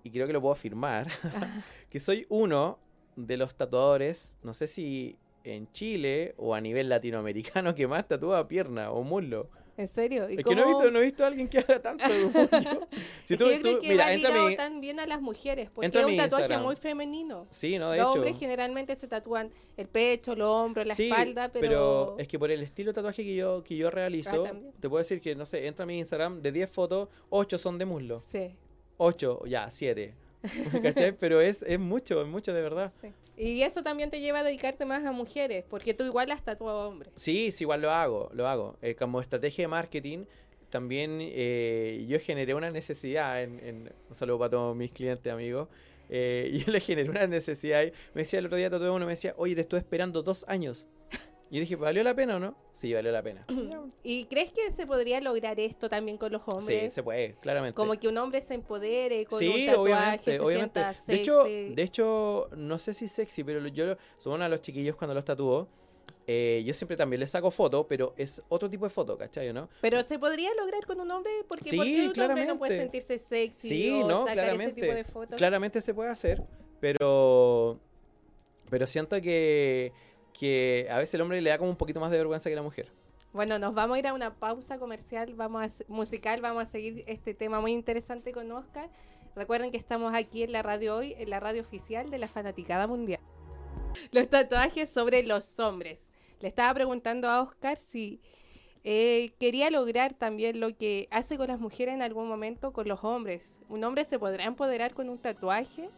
y creo que lo puedo afirmar, que soy uno de los tatuadores, no sé si en Chile o a nivel latinoamericano, que más tatúa pierna o muslo. ¿En serio? ¿Y Es que no he, cómo- visto, no he visto a alguien que haga tanto muslo. Si Es tú- que yo creo tú- que mira, va ligado mi- también a las mujeres, porque entra es un tatuaje Instagram. muy femenino. Sí, no, de Los hecho. hombres generalmente se tatúan el pecho, los hombros, la Sí, espalda, pero... es que por el estilo de tatuaje que yo, que yo realizo, Ah, te puedo decir que, no sé, entra a mi Instagram, de 10 fotos, 8 son de muslo. Sí. 8, ya, 7. ¿Cachai? Pero es, es mucho, es mucho de verdad. Sí. Y eso también te lleva a dedicarte más a mujeres, porque tú igual has tatuado a hombres. Sí, sí, igual lo hago, lo hago. Eh, como estrategia de marketing, también eh, yo generé una necesidad, en, en- un saludo para todos mis clientes, amigos. eh, yo le generé una necesidad. Me decía el otro día, tatué uno, me decía, oye, te estuve esperando dos años. Y dije, ¿valió la pena o no? Sí, valió la pena. ¿Y crees que se podría lograr esto también con los Sí, hombres? se puede, claramente. Como que un hombre se empodere con Sí, un tatuaje, obviamente, se obviamente. De hecho, de hecho, no sé si sexy, pero yo uno de los chiquillos cuando los tatúo. eh, yo siempre también les saco foto, pero es otro tipo de foto, ¿cachai? ¿no? Pero se podría lograr con un hombre porque Sí, ¿por qué un hombre no puede sentirse sexy Sí, o no, sacar ese claramente. tipo de fotos? Claramente se puede hacer, pero pero siento que, que a veces el hombre le da como un poquito más de vergüenza que la mujer. Bueno, nos vamos a ir a una pausa comercial, vamos a, musical, vamos a seguir este tema muy interesante con Oscar. Recuerden que estamos aquí en la radio hoy, en la radio oficial de la Fanaticada Mundial. Los tatuajes sobre los hombres. Le estaba preguntando a Oscar si eh, quería lograr también lo que hace con las mujeres en algún momento con los hombres. ¿Un hombre se podrá empoderar con un tatuaje?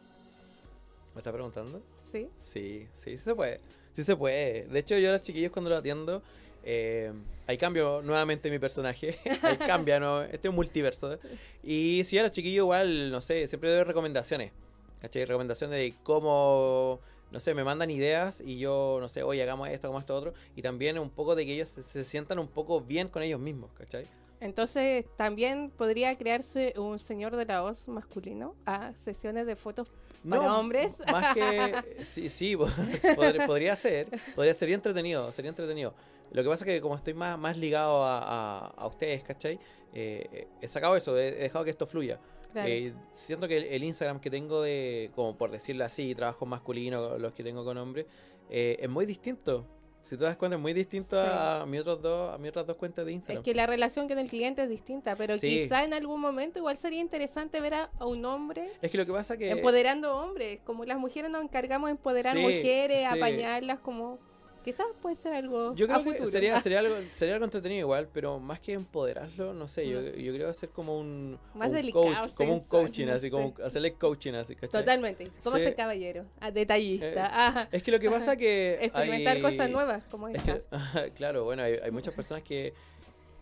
¿Me está preguntando? Sí. Sí, sí, sí se puede. Sí se puede. De hecho, yo a los chiquillos cuando los atiendo, eh, ahí cambio nuevamente mi personaje. ahí cambia, ¿no? Este es un multiverso. Y sí, a los chiquillos igual, no sé, siempre doy recomendaciones. ¿Cachai? Recomendaciones de cómo, no sé, me mandan ideas y yo, no sé, oye, hagamos esto, hagamos esto otro. Y también un poco de que ellos se, se sientan un poco bien con ellos mismos, ¿cachai? Entonces, también podría crearse un señor de la voz masculino a sesiones de fotos ¿Para hombres? Más que. Sí, sí, podría, podría ser. Podría ser entretenido. Sería entretenido. Lo que pasa es que, como estoy más, más ligado a, a, a ustedes, ¿cachai? Eh, he sacado eso, he, he dejado que esto fluya. Claro. Eh, siento que el, el Instagram que tengo de, como por decirlo así, trabajo masculino, los que tengo con hombres, eh, es muy distinto. Si te das cuenta, es muy distinto Sí. a, mi otros dos, a mis otras dos cuentas de Es Instagram. que la relación con el cliente es distinta, pero Sí. quizá en algún momento igual sería interesante ver a, a un hombre Es que lo que pasa que... empoderando hombres. Como las mujeres nos encargamos de empoderar Sí, mujeres, apañarlas, como quizás puede ser algo Yo a creo que futuro. sería, sería, algo, sería algo entretenido igual, pero más que empoderarlo, no sé, yo, yo creo hacer como un, Más un delicado, coach, como un coaching, no así, como hacerle coaching así, ¿cachai? Totalmente, como Sí. ser caballero, ah, detallista, Eh, Es que lo que pasa que... experimentar hay- cosas nuevas como Es que, claro, bueno, hay, hay muchas personas que,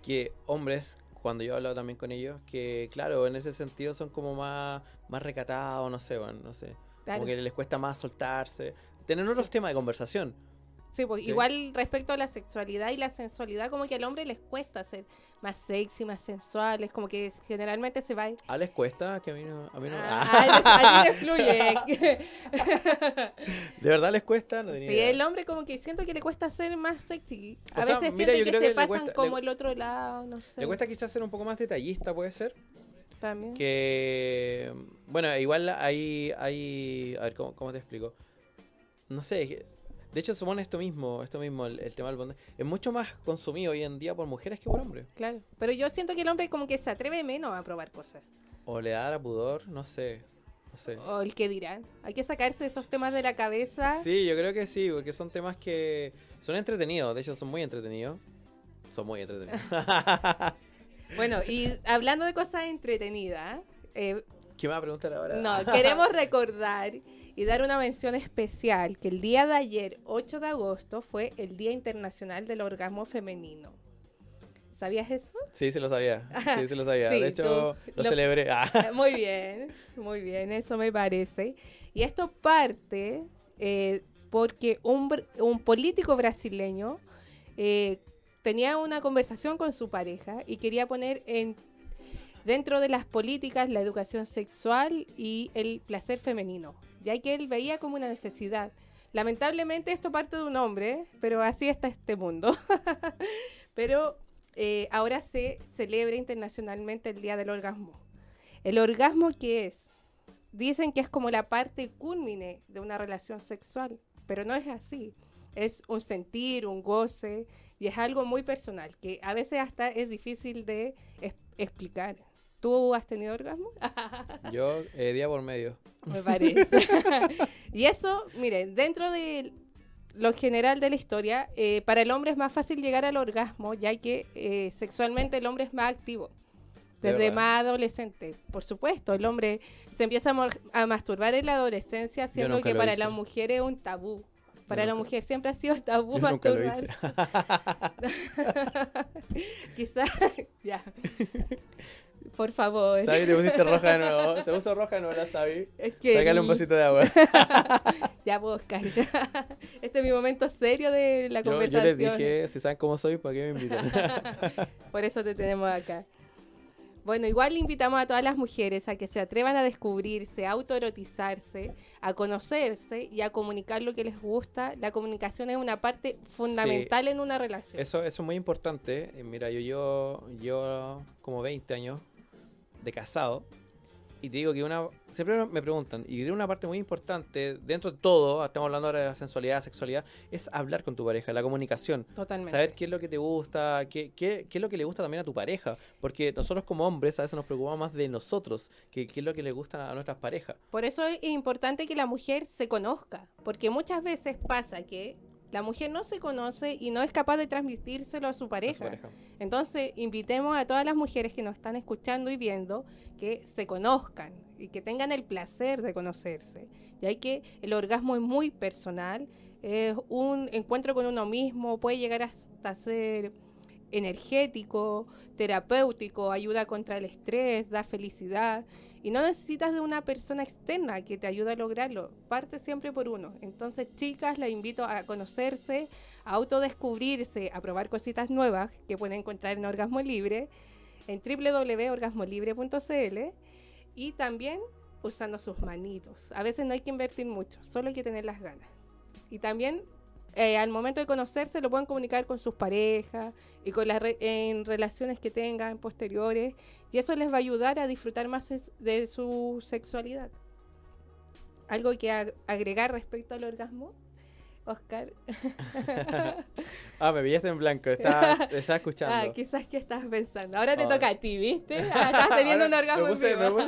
que hombres, cuando yo he hablado también con ellos, que claro, en ese sentido son como más, más recatados, no sé, bueno, no sé. Claro. Como que les cuesta más soltarse. Tener otros temas de conversación. Sí, pues Sí. igual respecto a la sexualidad y la sensualidad, como que al hombre les cuesta ser más sexy, más sensual, es como que generalmente se va... ¿A les cuesta? Que a mí no... A mí no Ah, a ti le fluye. ¿De verdad les cuesta? No Sí, idea. el hombre como que siento que le cuesta ser más sexy. A O sea, veces mira, siente que se pasan cuesta- como le- el otro lado, no sé. Le cuesta quizás ser un poco más detallista, puede ser. también. Que. Bueno, igual hay. hay a ver, ¿cómo, cómo te explico? No sé. De hecho, supone esto mismo, esto mismo, el, el tema del bondage. Es mucho más consumido hoy en día por mujeres que por hombres. Claro. Pero yo siento que el hombre como que se atreve menos a probar cosas. O le da la pudor, no sé. No sé. O el que dirán. Hay que sacarse esos temas de la cabeza. Sí, yo creo que sí, porque son temas que son entretenidos. De hecho, son muy entretenidos. Son muy entretenidos. Bueno, y hablando de cosas entretenidas, eh, ¿Qué me va a preguntar ahora? no, queremos recordar y dar una mención especial que el día de ayer, 8 de agosto, fue el Día Internacional del Orgasmo Femenino. ¿Sabías eso? Sí, se lo sabía. Sí, se lo sabía. Sí, de hecho, tú lo, lo- celebré. Ah. Muy bien, muy bien, eso me parece. Y esto parte eh, porque un, un político brasileño eh, tenía una conversación con su pareja y quería poner en dentro de las políticas la educación sexual y el placer femenino, ya que él veía como una necesidad. Lamentablemente esto parte de un hombre, pero así está este mundo. pero eh, ahora se celebra internacionalmente el Día del Orgasmo. ¿El orgasmo qué es? Dicen que es como la parte culmine de una relación sexual, pero no es así. Es un sentir, un goce, y es algo muy personal, que a veces hasta es difícil de explicar. ¿Tú has tenido orgasmo? Yo, eh, día por medio. Me parece. y eso, miren, dentro de lo general de la historia, eh, para el hombre es más fácil llegar al orgasmo, ya que eh, sexualmente el hombre es más activo. Desde más adolescente, por supuesto, el hombre se empieza a, masturbar en la adolescencia, siendo que para hice. la mujer es un tabú. Para la nunca- mujer siempre ha sido tabú Yo nunca lo hice. masturbarse. Quizás, ya. Por favor. Sabi, te pusiste roja de nuevo. Se puso roja de nuevo la Sabi. Es que Sácale un vasito de agua. Ya puedo Oscar. este es mi momento serio de la Yo, yo conversación. les dije, si saben cómo soy, ¿para qué me invitan? Por eso te tenemos acá. Bueno, igual le invitamos a todas las mujeres a que se atrevan a descubrirse, a autoerotizarse, a conocerse y a comunicar lo que les gusta. La comunicación es una parte fundamental en una relación. Eso, eso es muy importante. Eh, Mira, yo llevo, llevo como 20 años de casado. Y te digo que una. Siempre me preguntan, y creo una parte muy importante, dentro de todo, estamos hablando ahora de la sensualidad, sexualidad, es hablar con tu pareja, la comunicación. Totalmente. Saber qué es lo que te gusta, qué, qué, qué es lo que le gusta también a tu pareja. Porque nosotros como hombres a veces nos preocupamos más de nosotros, que qué es lo que le gusta a nuestras parejas. Por eso es importante que la mujer se conozca, porque muchas veces pasa que la mujer no se conoce y no es capaz de transmitírselo a su a su pareja. pareja. Entonces, invitemos a todas las mujeres que nos están escuchando y viendo que se conozcan y que tengan el placer de conocerse. Ya que el orgasmo es muy personal, es un encuentro con uno mismo, puede llegar hasta ser energético, terapéutico, ayuda contra el estrés, da felicidad. Y no necesitas de una persona externa que te ayude a lograrlo. Parte siempre por uno. Entonces, chicas, las invito a conocerse, a autodescubrirse, a probar cositas nuevas que pueden encontrar en Orgasmo Libre, en www.orgasmolibre.cl y también usando sus manitos. A veces no hay que invertir mucho, solo hay que tener las ganas. Y también eh, al momento de conocerse lo pueden comunicar con sus parejas y con las re- en relaciones que tengan posteriores y eso les va a ayudar a disfrutar más de su sexualidad. ¿Algo que ag- agregar respecto al orgasmo? Oscar. Ah, me pillaste en blanco, estaba, escuchando. Ah, quizás que estás pensando. Ahora te Ah. toca a ti, ¿viste? Ah, estás teniendo un orgasmo me puse, me, puse,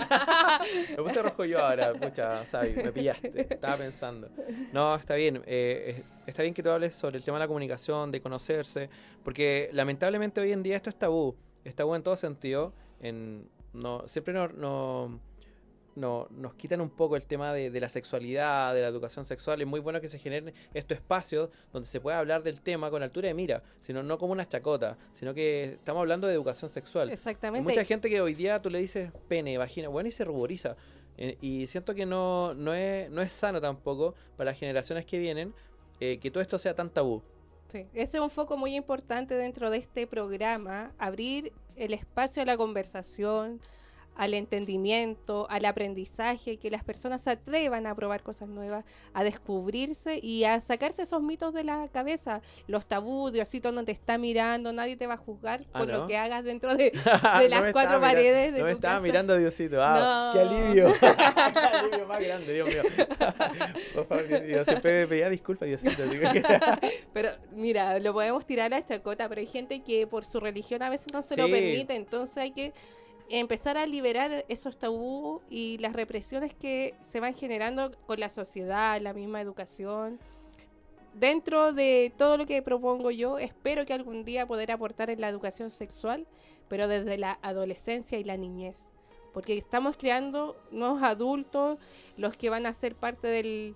me puse rojo yo ahora, pucha, Sabi, me pillaste, estaba pensando. No, está bien, eh, es- está bien que tú hables sobre el tema de la comunicación, de conocerse, porque lamentablemente hoy en día esto es tabú, es tabú en todo sentido, en, no, siempre no, no- no- nos quitan un poco el tema de, de la sexualidad, de la educación sexual, es muy bueno que se generen estos espacios donde se pueda hablar del tema con altura de mira, sino no como una chacota, sino que estamos hablando de educación sexual. Hay Exactamente. mucha gente que hoy día tú le dices pene, vagina, bueno, y se ruboriza. Eh, y siento que no, no, es, no es sano tampoco para las generaciones que vienen eh, que todo esto sea tan tabú. Sí, ese es un foco muy importante dentro de este programa, abrir el espacio a la conversación, al entendimiento, al aprendizaje, que las personas se atrevan a probar cosas nuevas, a descubrirse y a sacarse esos mitos de la cabeza, los tabús, Diosito no te está mirando, nadie te va a juzgar Ah, por ¿no? lo que hagas dentro de, las me cuatro paredes de No me tu estaba casa. mirando Diosito. Ah, qué alivio. qué alivio más grande, Dios mío. Por favor, Diosito. Siempre me pedía disculpas, Diosito. Pero mira, lo podemos tirar a la chacota, pero hay gente que por su religión a veces no se lo permite, entonces hay que empezar a liberar esos tabús y las represiones que se van generando con la sociedad, la misma educación. Dentro de todo lo que propongo yo, espero que algún día poder aportar en la educación sexual, pero desde la adolescencia y la niñez. Porque estamos creando nuevos adultos, los que van a ser parte del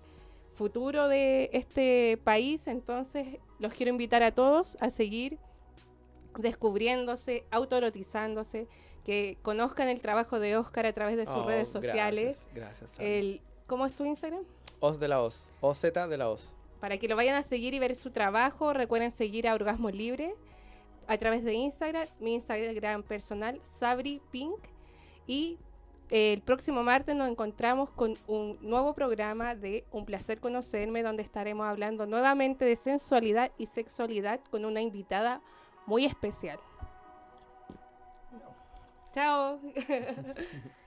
futuro de este país. Entonces, los quiero invitar a todos a seguir descubriéndose, autoerotizándose, que conozcan el trabajo de Oscar a través de sus Oh, redes sociales. Gracias, gracias. El, ¿Cómo es tu Instagram? Os de la Os. OZ de la Os. Para que lo vayan a seguir y ver su trabajo, recuerden seguir a Orgasmo Libre a través de Instagram, mi Instagram personal, Sabri Pink. Y eh, el próximo martes nos encontramos con un nuevo programa de Un placer conocerme, donde estaremos hablando nuevamente de sensualidad y sexualidad con una invitada muy especial. Chao.